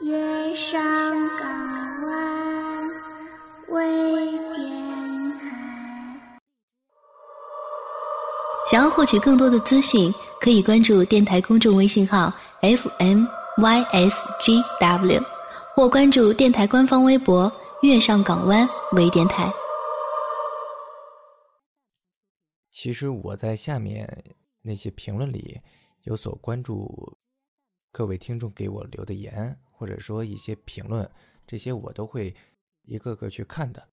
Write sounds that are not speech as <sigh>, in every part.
月上港湾微电台。想要获取更多的资讯，可以关注电台公众微信号 FMYSGW，或关注电台官方微博“月上港湾微电台”。其实我在下面那些评论里有所关注，各位听众给我留的言，或者说一些评论，这些我都会一个个去看的。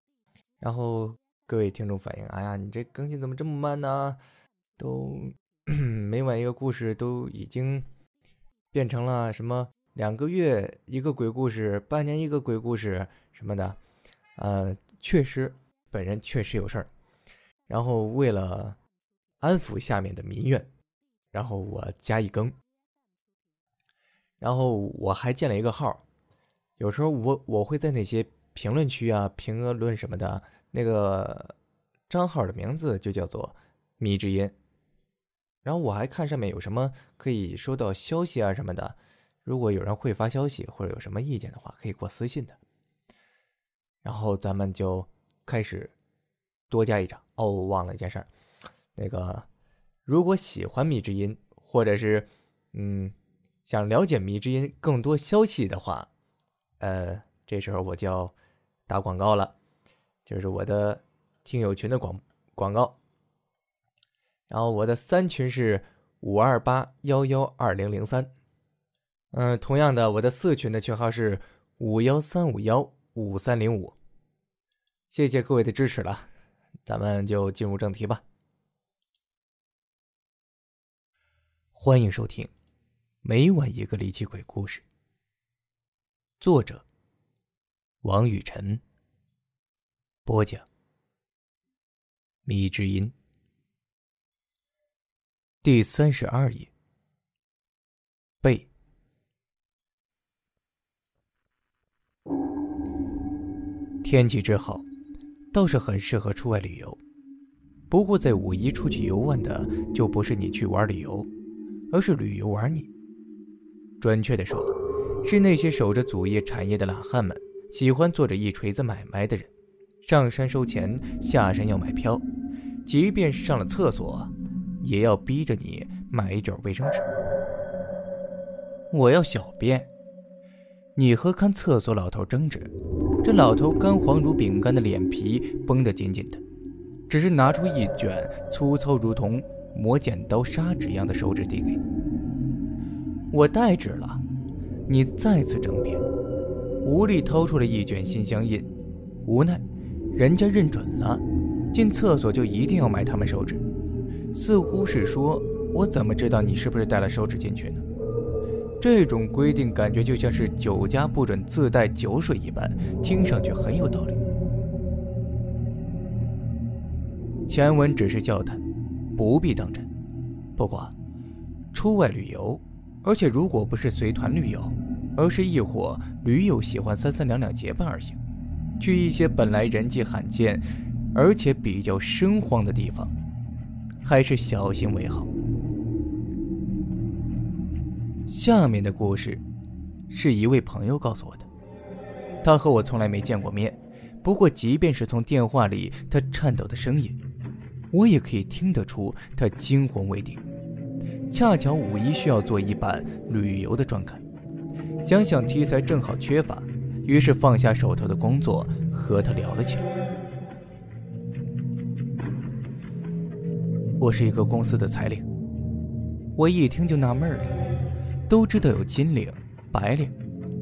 然后各位听众反映：“哎呀，你这更新怎么这么慢呢？都 <clears throat> 每晚一个故事，都已经变成了什么两个月一个鬼故事，半年一个鬼故事什么的。”呃，确实，本人确实有事儿。然后为了安抚下面的民怨，然后我加一更。然后我还建了一个号，有时候我我会在那些评论区啊、评论什么的，那个账号的名字就叫做“迷之音”。然后我还看上面有什么可以收到消息啊什么的，如果有人会发消息或者有什么意见的话，可以给我私信的。然后咱们就开始。多加一张哦，忘了一件事儿，那个如果喜欢米之音，或者是嗯想了解迷之音更多消息的话，呃，这时候我就要打广告了，就是我的听友群的广广告。然后我的三群是五二八幺幺二零零三，嗯，同样的，我的四群的群号是五幺三五幺五三零五，谢谢各位的支持了。咱们就进入正题吧。欢迎收听《每晚一个离奇鬼故事》，作者王雨晨，播讲米之音，第三十二页。背。天气之好。倒是很适合出外旅游，不过在五一出去游玩的就不是你去玩旅游，而是旅游玩你。准确的说，是那些守着祖业产业的懒汉们，喜欢做着一锤子买卖的人，上山收钱，下山要买票，即便是上了厕所，也要逼着你买一卷卫生纸。我要小便，你和看厕所老头争执。这老头干黄如饼干的脸皮绷得紧紧的，只是拿出一卷粗糙如同磨剪刀砂纸一样的手纸递给你。我代纸了，你再次争辩，无力掏出了一卷心相印。无奈，人家认准了，进厕所就一定要买他们手纸，似乎是说，我怎么知道你是不是带了手纸进去呢？这种规定感觉就像是酒家不准自带酒水一般，听上去很有道理。前文只是笑谈，不必当真。不过，出外旅游，而且如果不是随团旅游，而是一伙驴友喜欢三三两两结伴而行，去一些本来人迹罕见，而且比较生荒的地方，还是小心为好。下面的故事，是一位朋友告诉我的。他和我从来没见过面，不过即便是从电话里他颤抖的声音，我也可以听得出他惊魂未定。恰巧五一需要做一版旅游的专刊，想想题材正好缺乏，于是放下手头的工作和他聊了起来。我是一个公司的彩领，我一听就纳闷了。都知道有金领、白领、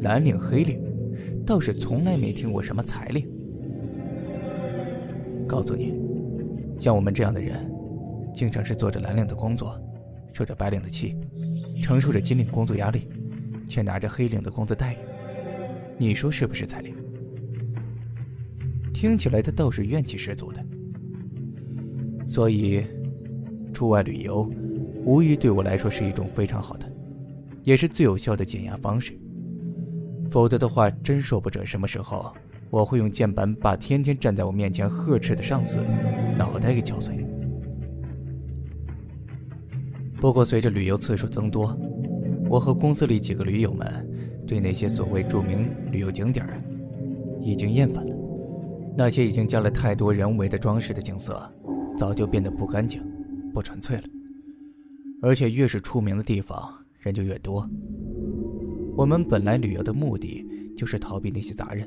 蓝领、黑领，倒是从来没听过什么彩领。告诉你，像我们这样的人，经常是做着蓝领的工作，受着白领的气，承受着金领工作压力，却拿着黑领的工资待遇。你说是不是彩玲？听起来他倒是怨气十足的。所以，出外旅游，无疑对我来说是一种非常好的。也是最有效的减压方式。否则的话，真说不准什么时候我会用键盘把天天站在我面前呵斥的上司脑袋给敲碎。不过，随着旅游次数增多，我和公司里几个驴友们对那些所谓著名旅游景点已经厌烦了。那些已经加了太多人为的装饰的景色，早就变得不干净、不纯粹了。而且越是出名的地方，人就越多。我们本来旅游的目的就是逃避那些杂人，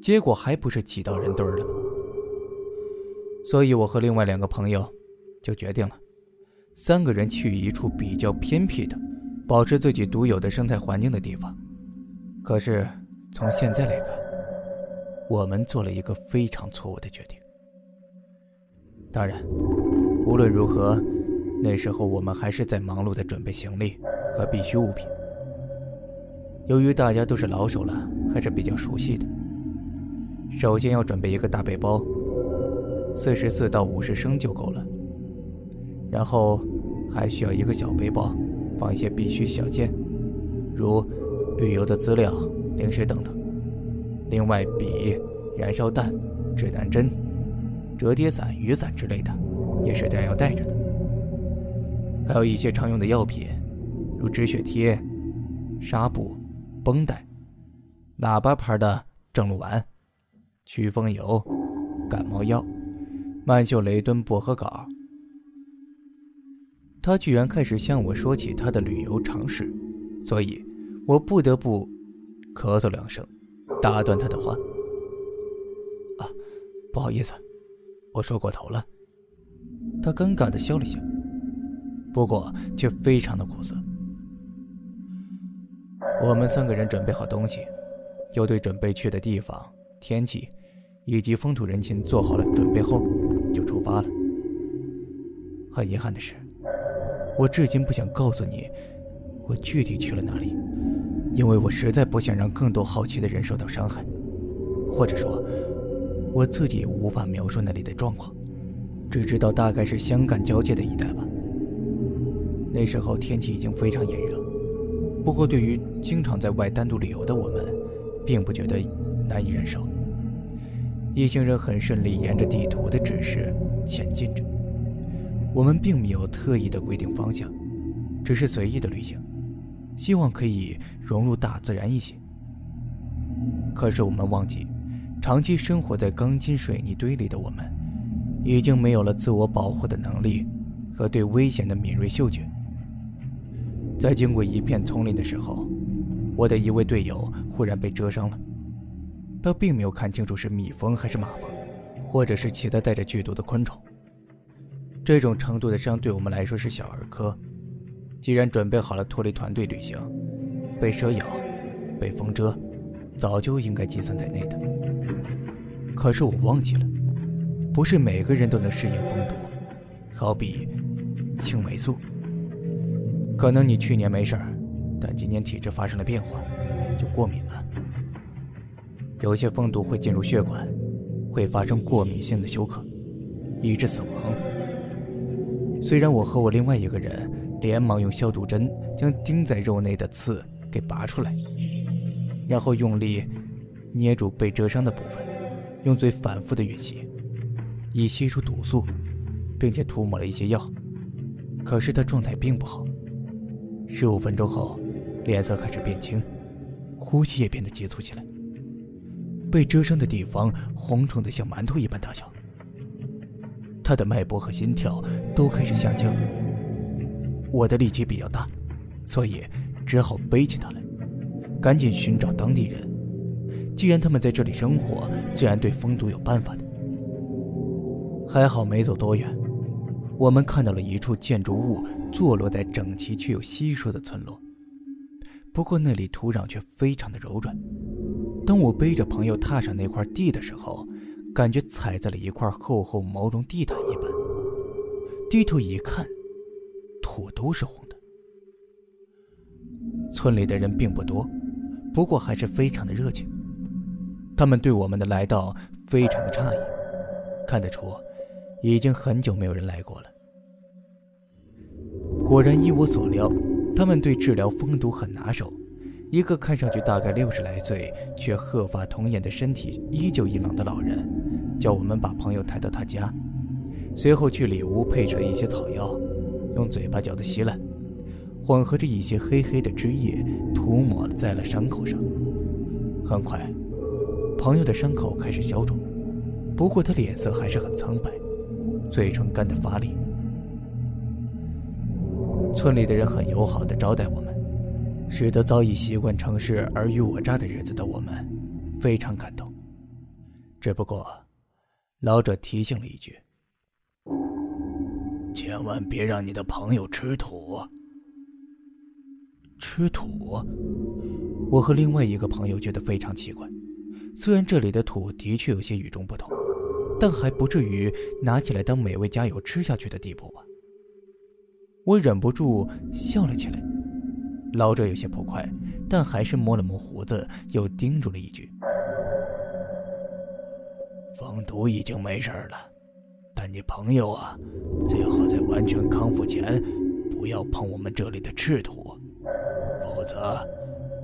结果还不是挤到人堆了？所以我和另外两个朋友就决定了，三个人去一处比较偏僻的、保持自己独有的生态环境的地方。可是从现在来看，我们做了一个非常错误的决定。当然，无论如何，那时候我们还是在忙碌的准备行李和必需物品。由于大家都是老手了，还是比较熟悉的。首先要准备一个大背包，四十四到五十升就够了。然后还需要一个小背包，放一些必需小件，如旅游的资料、零食等等。另外，笔、燃烧弹、指南针、折叠伞、雨伞之类的，也是要带着的。还有一些常用的药品，如止血贴、纱布、绷带、喇叭牌的正露丸、祛风油、感冒药、曼秀雷敦薄荷膏。他居然开始向我说起他的旅游常识，所以我不得不咳嗽两声。打断他的话。啊，不好意思，我说过头了。他尴尬的笑了笑，不过却非常的苦涩。我们三个人准备好东西，又对准备去的地方、天气以及风土人情做好了准备后，就出发了。很遗憾的是，我至今不想告诉你，我具体去了哪里。因为我实在不想让更多好奇的人受到伤害，或者说，我自己也无法描述那里的状况，只知道大概是湘赣交界的一带吧。那时候天气已经非常炎热，不过对于经常在外单独旅游的我们，并不觉得难以忍受。一行人很顺利沿着地图的指示前进着，我们并没有特意的规定方向，只是随意的旅行。希望可以融入大自然一些。可是我们忘记，长期生活在钢筋水泥堆里的我们，已经没有了自我保护的能力和对危险的敏锐嗅觉。在经过一片丛林的时候，我的一位队友忽然被蛰伤了。他并没有看清楚是蜜蜂还是马蜂，或者是其他带着剧毒的昆虫。这种程度的伤对我们来说是小儿科。既然准备好了脱离团队旅行，被蛇咬、被风蛰，早就应该计算在内的。可是我忘记了，不是每个人都能适应风毒，好比青霉素。可能你去年没事儿，但今年体质发生了变化，就过敏了。有些风毒会进入血管，会发生过敏性的休克，以致死亡。虽然我和我另外一个人。连忙用消毒针将钉在肉内的刺给拔出来，然后用力捏住被蛰伤的部分，用嘴反复的吮吸，以吸出毒素，并且涂抹了一些药。可是他状态并不好。十五分钟后，脸色开始变青，呼吸也变得急促起来。被蛰伤的地方红肿的像馒头一般大小，他的脉搏和心跳都开始下降。我的力气比较大，所以只好背起他来，赶紧寻找当地人。既然他们在这里生活，自然对风毒有办法的。还好没走多远，我们看到了一处建筑物坐落在整齐却又稀疏的村落。不过那里土壤却非常的柔软。当我背着朋友踏上那块地的时候，感觉踩在了一块厚厚毛绒地毯一般。低头一看。土都是红的。村里的人并不多，不过还是非常的热情。他们对我们的来到非常的诧异，看得出已经很久没有人来过了。果然，依我所料，他们对治疗风毒很拿手。一个看上去大概六十来岁，却鹤发童颜的身体依旧硬朗的老人，叫我们把朋友抬到他家，随后去里屋配置了一些草药。用嘴巴嚼的稀烂，混合着一些黑黑的汁液，涂抹在了伤口上。很快，朋友的伤口开始消肿，不过他脸色还是很苍白，嘴唇干得发裂。村里的人很友好的招待我们，使得早已习惯城市尔虞我诈的日子的我们非常感动。只不过，老者提醒了一句：“千万别让你的朋友吃土。”吃土？我和另外一个朋友觉得非常奇怪。虽然这里的土的确有些与众不同，但还不至于拿起来当美味佳肴吃下去的地步吧。我忍不住笑了起来。老者有些不快，但还是摸了摸胡子，又叮嘱了一句：“防毒已经没事了，但你朋友啊，最好在完全康复前，不要碰我们这里的赤土，否则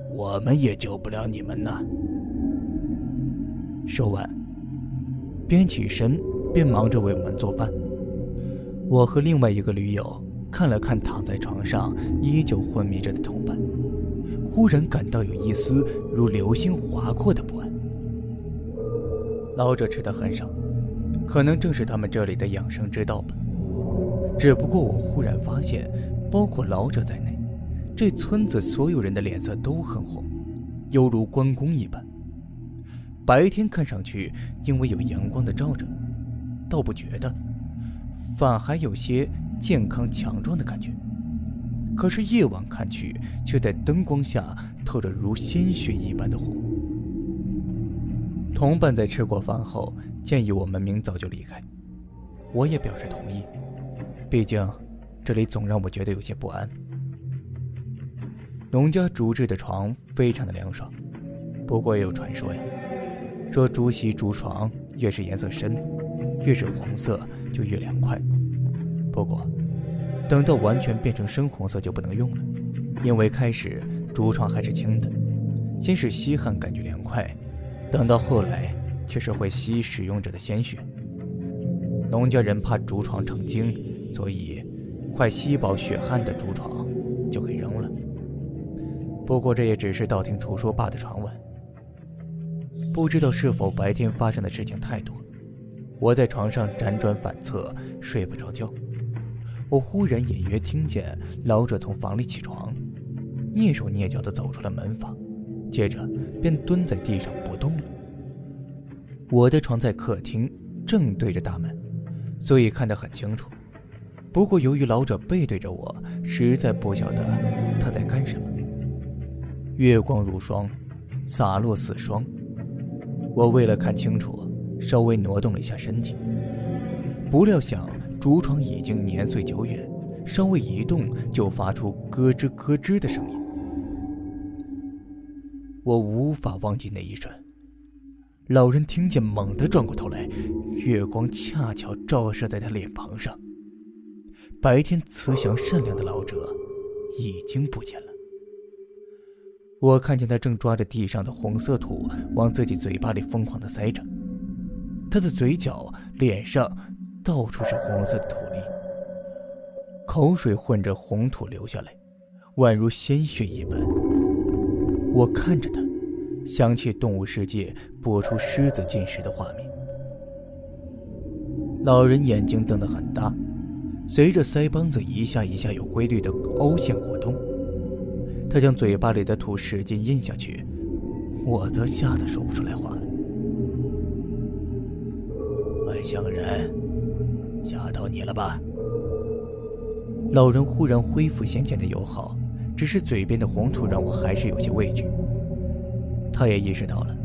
我们也救不了你们呢。”说完，边起身边忙着为我们做饭。我和另外一个驴友。看了看躺在床上依旧昏迷着的同伴，忽然感到有一丝如流星划过的不安。老者吃的很少，可能正是他们这里的养生之道吧。只不过我忽然发现，包括老者在内，这村子所有人的脸色都很红，犹如关公一般。白天看上去因为有阳光的照着，倒不觉得，反还有些。健康强壮的感觉，可是夜晚看去，却在灯光下透着如鲜血一般的红。同伴在吃过饭后建议我们明早就离开，我也表示同意，毕竟这里总让我觉得有些不安。农家竹制的床非常的凉爽，不过也有传说呀，说竹席竹床越是颜色深，越是红色就越凉快。不过，等到完全变成深红色就不能用了，因为开始竹床还是青的，先是吸汗感觉凉快，等到后来却是会吸使用者的鲜血。农家人怕竹床成精，所以快吸饱血汗的竹床就给扔了。不过这也只是道听途说罢的传闻，不知道是否白天发生的事情太多，我在床上辗转反侧，睡不着觉。我忽然隐约听见老者从房里起床，蹑手蹑脚地走出了门房，接着便蹲在地上不动了。我的床在客厅，正对着大门，所以看得很清楚。不过由于老者背对着我，实在不晓得他在干什么。月光如霜，洒落似霜。我为了看清楚，稍微挪动了一下身体，不料想。竹床已经年岁久远，稍微一动就发出咯吱咯吱的声音。我无法忘记那一瞬，老人听见，猛地转过头来，月光恰巧照射在他脸庞上。白天慈祥善良的老者已经不见了。我看见他正抓着地上的红色土往自己嘴巴里疯狂地塞着，他的嘴角、脸上。到处是红色的土粒，口水混着红土流下来，宛如鲜血一般。我看着他，想起动物世界播出狮子进食的画面。老人眼睛瞪得很大，随着腮帮子一下一下有规律的凹陷活动，他将嘴巴里的土使劲咽下去，我则吓得说不出来话了。外乡人。到你了吧？老人忽然恢复先前的友好，只是嘴边的红土让我还是有些畏惧。他也意识到了，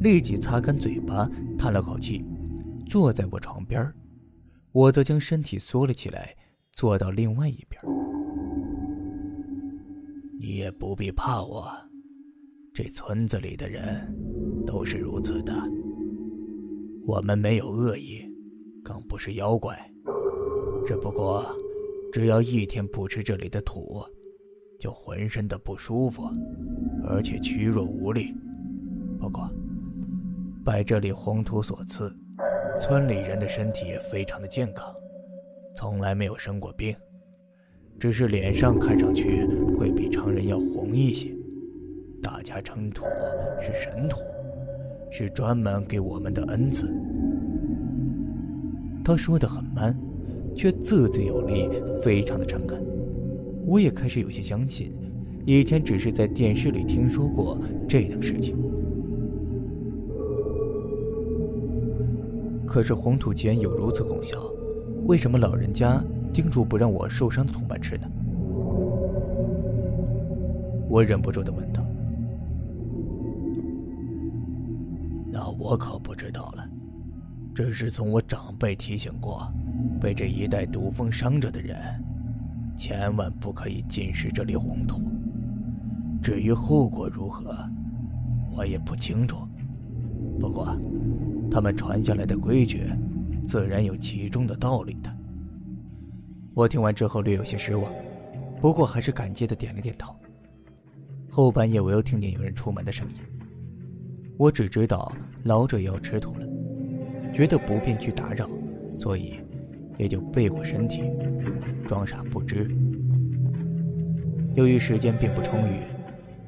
立即擦干嘴巴，叹了口气，坐在我床边我则将身体缩了起来，坐到另外一边。你也不必怕我，这村子里的人都是如此的，我们没有恶意。更不是妖怪，只不过，只要一天不吃这里的土，就浑身的不舒服，而且虚弱无力。不过，拜这里红土所赐，村里人的身体也非常的健康，从来没有生过病。只是脸上看上去会比常人要红一些。大家称土是神土，是专门给我们的恩赐。他说的很慢，却字字有力，非常的诚恳。我也开始有些相信，以前只是在电视里听说过这等事情。可是红土既然有如此功效，为什么老人家叮嘱不让我受伤的同伴吃呢？我忍不住的问道。那我可不知道了，只是从我长辈提醒过，被这一带毒风伤着的人，千万不可以进食这里红土。至于后果如何，我也不清楚。不过。他们传下来的规矩，自然有其中的道理的。我听完之后略有些失望，不过还是感激的点了点头。后半夜我又听见有人出门的声音，我只知道老者要吃土了，觉得不便去打扰，所以也就背过身体，装傻不知。由于时间并不充裕，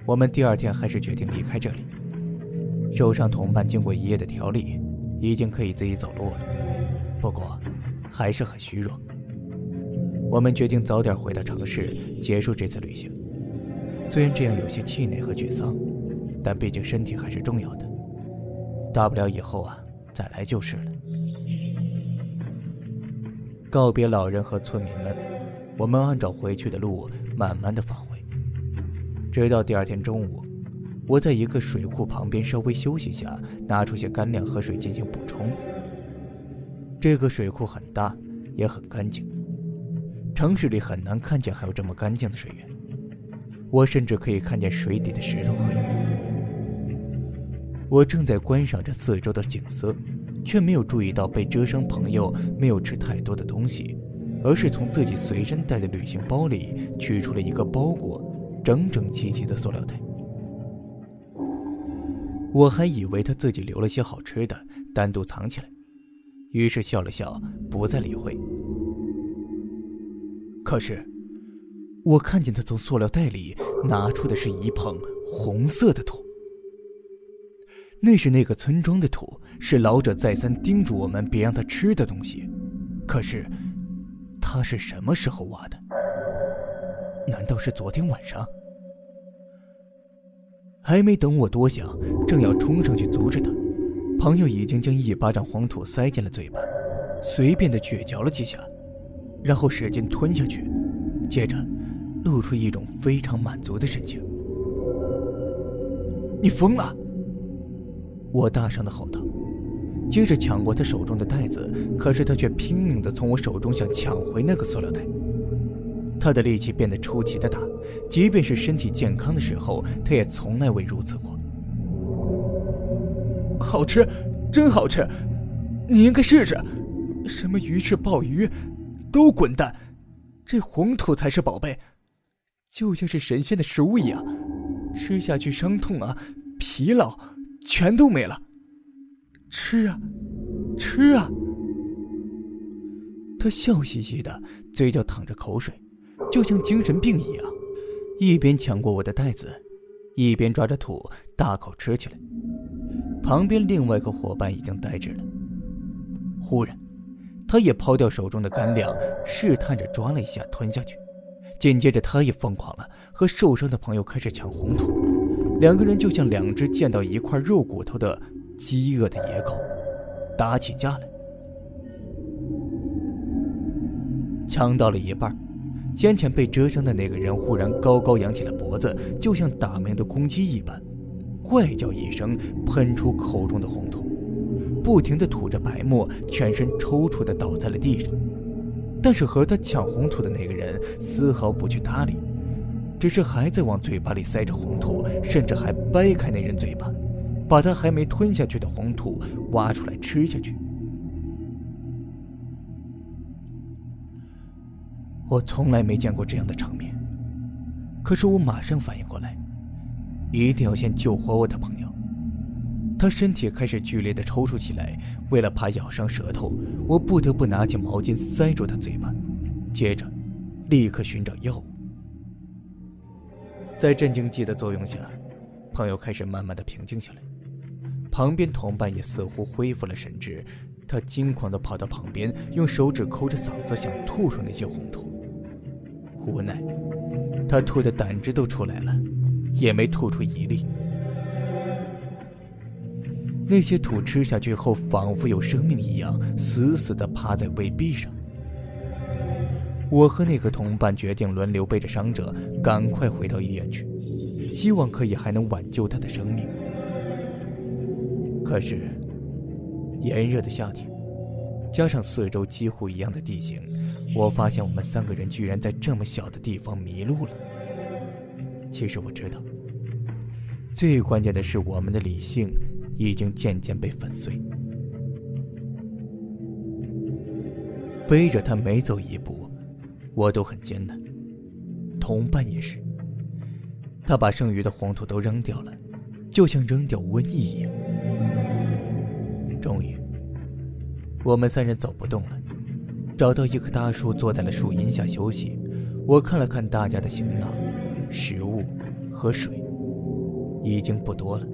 我们第二天还是决定离开这里。受伤同伴经过一夜的调理。已经可以自己走路了，不过还是很虚弱。我们决定早点回到城市，结束这次旅行。虽然这样有些气馁和沮丧，但毕竟身体还是重要的。大不了以后啊再来就是了。告别老人和村民们，我们按照回去的路慢慢的返回，直到第二天中午。我在一个水库旁边稍微休息下，拿出些干粮和水进行补充。这个水库很大，也很干净，城市里很难看见还有这么干净的水源。我甚至可以看见水底的石头和鱼。我正在观赏着四周的景色，却没有注意到被蜇伤朋友没有吃太多的东西，而是从自己随身带的旅行包里取出了一个包裹，整整齐齐的塑料袋。我还以为他自己留了些好吃的，单独藏起来，于是笑了笑，不再理会。可是，我看见他从塑料袋里拿出的是一捧红色的土，那是那个村庄的土，是老者再三叮嘱我们别让他吃的东西。可是，他是什么时候挖的？难道是昨天晚上？还没等我多想，正要冲上去阻止他，朋友已经将一巴掌黄土塞进了嘴巴，随便的咀嚼了几下，然后使劲吞下去，接着露出一种非常满足的神情。你疯了！我大声的吼道，接着抢过他手中的袋子，可是他却拼命的从我手中想抢回那个塑料袋。他的力气变得出奇的大，即便是身体健康的时候，他也从来未如此过。好吃，真好吃，你应该试试。什么鱼翅、鲍鱼，都滚蛋，这红土才是宝贝，就像是神仙的食物一样，吃下去伤痛啊、疲劳全都没了。吃啊，吃啊！他笑嘻嘻的，嘴角淌着口水。就像精神病一样，一边抢过我的袋子，一边抓着土大口吃起来。旁边另外一个伙伴已经呆滞了。忽然，他也抛掉手中的干粮，试探着抓了一下，吞下去。紧接着，他也疯狂了，和受伤的朋友开始抢红土。两个人就像两只见到一块肉骨头的饥饿的野狗，打起架来。抢到了一半。先前被蜇伤的那个人忽然高高扬起了脖子，就像打鸣的公鸡一般，怪叫一声，喷出口中的红土，不停地吐着白沫，全身抽搐地倒在了地上。但是和他抢红土的那个人丝毫不去搭理，只是还在往嘴巴里塞着红土，甚至还掰开那人嘴巴，把他还没吞下去的红土挖出来吃下去。我从来没见过这样的场面，可是我马上反应过来，一定要先救活我的朋友。他身体开始剧烈的抽搐起来，为了怕咬伤舌头，我不得不拿起毛巾塞住他嘴巴，接着立刻寻找药物。在镇静剂的作用下，朋友开始慢慢的平静下来。旁边同伴也似乎恢复了神智，他惊恐的跑到旁边，用手指抠着嗓子，想吐出那些红土。无奈，他吐的胆汁都出来了，也没吐出一粒。那些土吃下去后，仿佛有生命一样，死死的趴在胃壁上。我和那个同伴决定轮流背着伤者，赶快回到医院去，希望可以还能挽救他的生命。可是，炎热的夏天，加上四周几乎一样的地形，我发现我们三个人居然在这么小的地方迷路了。其实我知道，最关键的是我们的理性已经渐渐被粉碎。背着他每走一步。我都很艰难，同伴也是。他把剩余的黄土都扔掉了，就像扔掉瘟疫一样。终于，我们三人走不动了，找到一棵大树，坐在了树荫下休息。我看了看大家的行囊、食物和水，已经不多了。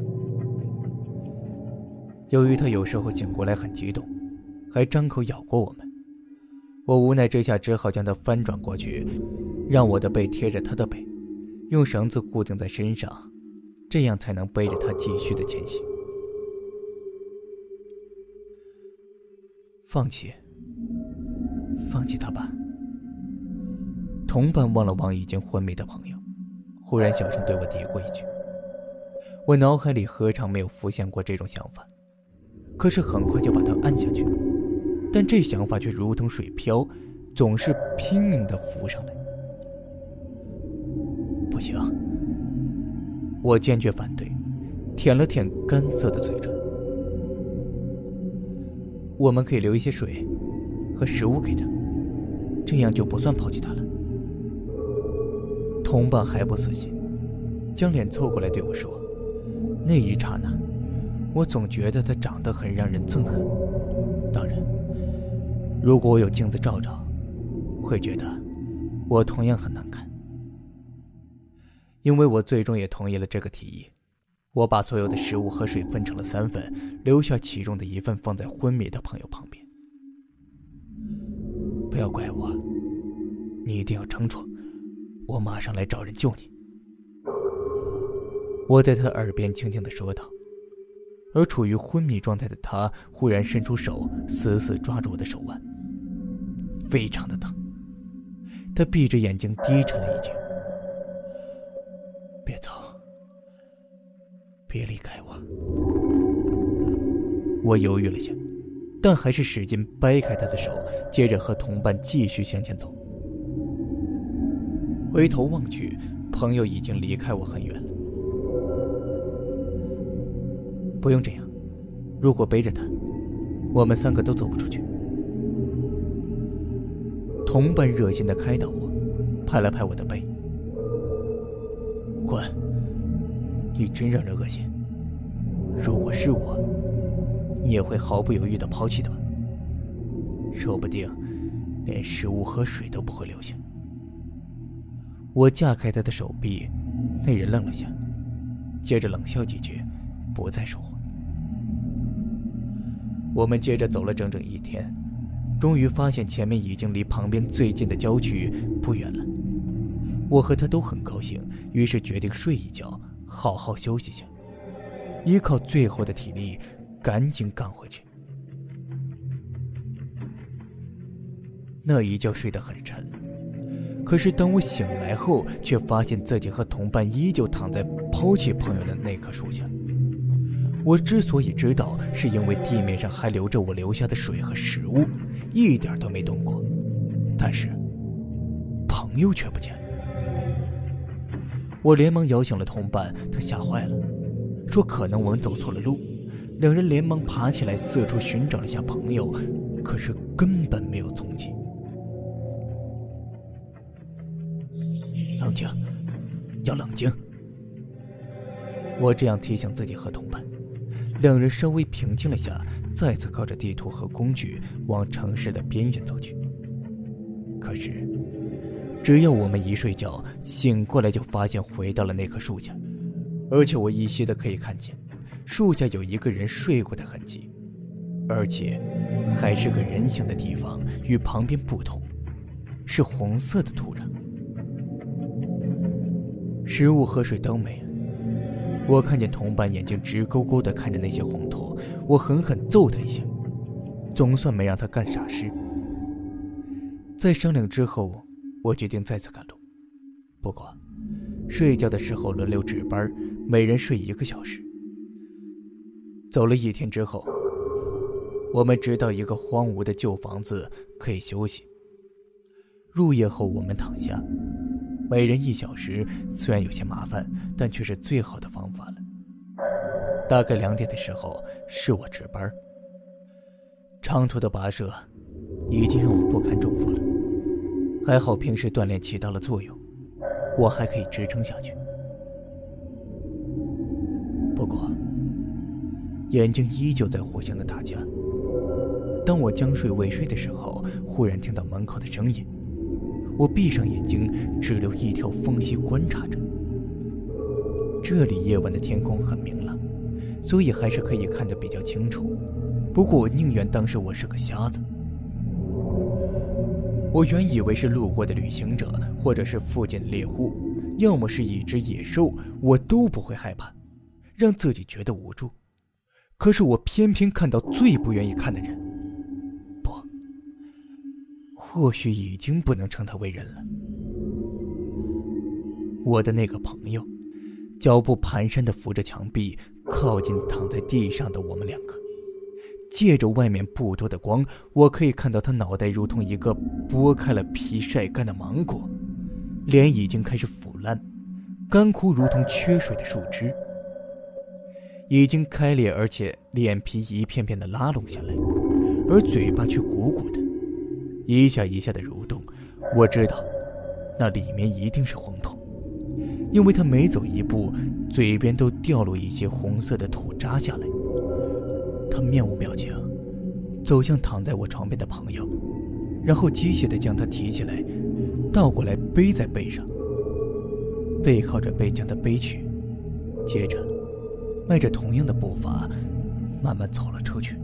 由于他有时候醒过来很激动，还张口咬过我们。我无奈之下，只好将他翻转过去，让我的背贴着他的背，用绳子固定在身上，这样才能背着他继续的前行。放弃，放弃他吧。同伴望了望已经昏迷的朋友，忽然小声对我嘀咕一句。我脑海里何尝没有浮现过这种想法，可是很快就把它按下去。但这想法却如同水漂，总是拼命的浮上来。不行，我坚决反对，舔了舔干涩的嘴唇。我们可以留一些水和食物给他，这样就不算抛弃他了。同伴还不死心，将脸凑过来对我说：“那一刹那，我总觉得他长得很让人憎恨。当然。”如果我有镜子照照，会觉得我同样很难看。因为我最终也同意了这个提议，我把所有的食物和水分成了三份，留下其中的一份放在昏迷的朋友旁边。不要怪我，你一定要撑住，我马上来找人救你。我在他耳边轻轻的说道，而处于昏迷状态的他忽然伸出手，死死抓住我的手腕。非常的疼，他闭着眼睛低沉了一句：“别走，别离开我。”我犹豫了下，但还是使劲掰开他的手，接着和同伴继续向前走。回头望去，朋友已经离开我很远了。不用这样，如果背着他，我们三个都走不出去。同伴热心的开导我，拍了拍我的背：“滚！你真让人恶心。如果是我，你也会毫不犹豫的抛弃他，说不定连食物和水都不会留下。”我架开他的手臂，那人愣了下，接着冷笑几句，不再说话。我们接着走了整整一天。终于发现前面已经离旁边最近的郊区不远了，我和他都很高兴，于是决定睡一觉，好好休息下，依靠最后的体力，赶紧赶回去。那一觉睡得很沉，可是当我醒来后，却发现自己和同伴依旧躺在抛弃朋友的那棵树下。我之所以知道，是因为地面上还留着我留下的水和食物。一点都没动过，但是朋友却不见了。我连忙摇醒了同伴，他吓坏了，说可能我们走错了路。两人连忙爬起来，四处寻找了下朋友，可是根本没有踪迹。冷静，要冷静。我这样提醒自己和同伴。两人稍微平静了下，再次靠着地图和工具往城市的边缘走去。可是，只要我们一睡觉，醒过来就发现回到了那棵树下，而且我依稀的可以看见，树下有一个人睡过的痕迹，而且还是个人形的地方，与旁边不同，是红色的土壤。食物和水都没了，我看见同伴眼睛直勾勾的看着那些红土，我狠狠揍他一下，总算没让他干傻事。在商量之后。我决定再次赶路，不过睡觉的时候轮流值班，每人睡一个小时。走了一天之后，我们直到一个荒芜的旧房子可以休息。入夜后，我们躺下，每人一小时，虽然有些麻烦，但却是最好的方法了。大概两点的时候，是我值班。长途的跋涉已经让我不堪重负了。还好平时锻炼起到了作用，我还可以支撑下去。不过，眼睛依旧在互相的打架。当我将睡未睡的时候，忽然听到门口的声音，我闭上眼睛，只留一条缝隙观察着。这里夜晚的天空很明朗，所以还是可以看得比较清楚。不过我宁愿当时我是个瞎子。我原以为是路过的旅行者，或者是附近的猎户，要么是一只野兽，我都不会害怕，让自己觉得无助。可是我偏偏看到最不愿意看的人，或许已经不能称他为人了。我的那个朋友，脚步蹒跚的扶着墙壁，靠近躺在地上的我们两个。借着外面不多的光，我可以看到他脑袋如同一个剥开了皮晒干的芒果，脸已经开始腐烂，干枯如同缺水的树枝，已经开裂，而且脸皮一片片的拉拢下来，而嘴巴却鼓鼓的，一下一下的蠕动。我知道，那里面一定是黄土，因为他每走一步，嘴边都掉落一些红色的土渣下来。他面无表情，走向躺在我床边的朋友，然后机械地将他提起来，倒过来背在背上，背靠着背将他背去，接着迈着同样的步伐，慢慢走了出去。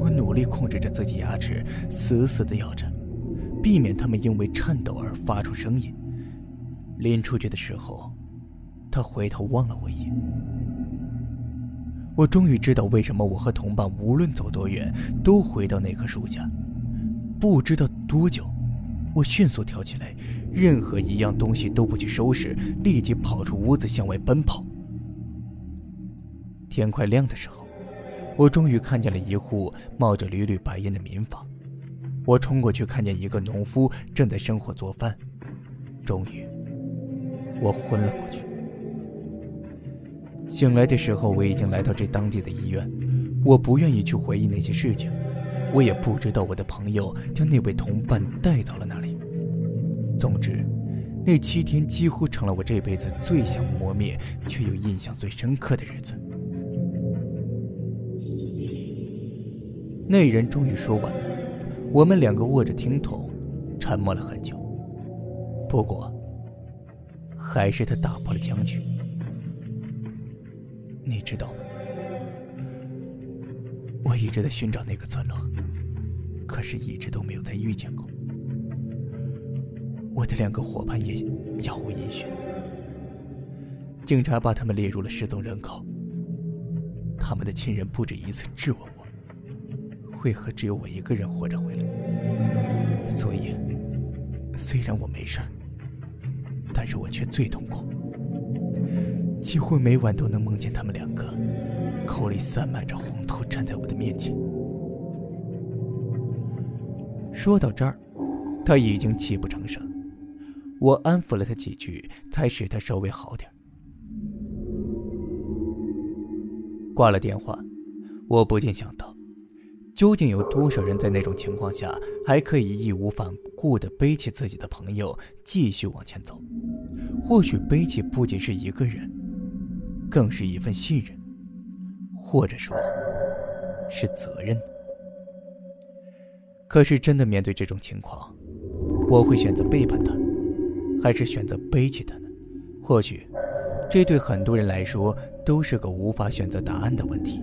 我努力控制着自己牙齿，死死地咬着，避免他们因为颤抖而发出声音。临出去的时候，他回头望了我一眼。我终于知道为什么我和同伴无论走多远都回到那棵树下。不知道多久，我迅速跳起来，任何一样东西都不去收拾，立即跑出屋子向外奔跑。天快亮的时候，我终于看见了一户冒着缕缕白烟的民房。我冲过去，看见一个农夫正在生火做饭。终于，我昏了过去。醒来的时候，我已经来到这当地的医院。我不愿意去回忆那些事情，我也不知道我的朋友将那位同伴带到了哪里。总之，那七天几乎成了我这辈子最想磨灭却又印象最深刻的日子。那人终于说完了，我们两个握着听筒，沉默了很久。不过，还是他打破了僵局。你知道吗？我一直在寻找那个村落，可是一直都没有再遇见过。我的两个伙伴也杳无音讯，警察把他们列入了失踪人口。他们的亲人不止一次质问我，为何只有我一个人活着回来？所以，虽然我没事但是我却最痛苦。几乎每晚都能梦见他们两个，口里散满着红土，站在我的面前。说到这儿，他已经泣不成声。我安抚了他几句，才使他稍微好点。挂了电话，我不禁想到，究竟有多少人在那种情况下还可以义无反顾地背起自己的朋友继续往前走？或许背起不仅是一个人。更是一份信任，或者说，是责任。可是真的面对这种情况，我会选择背叛他，还是选择背弃他呢？或许，这对很多人来说都是个无法选择答案的问题。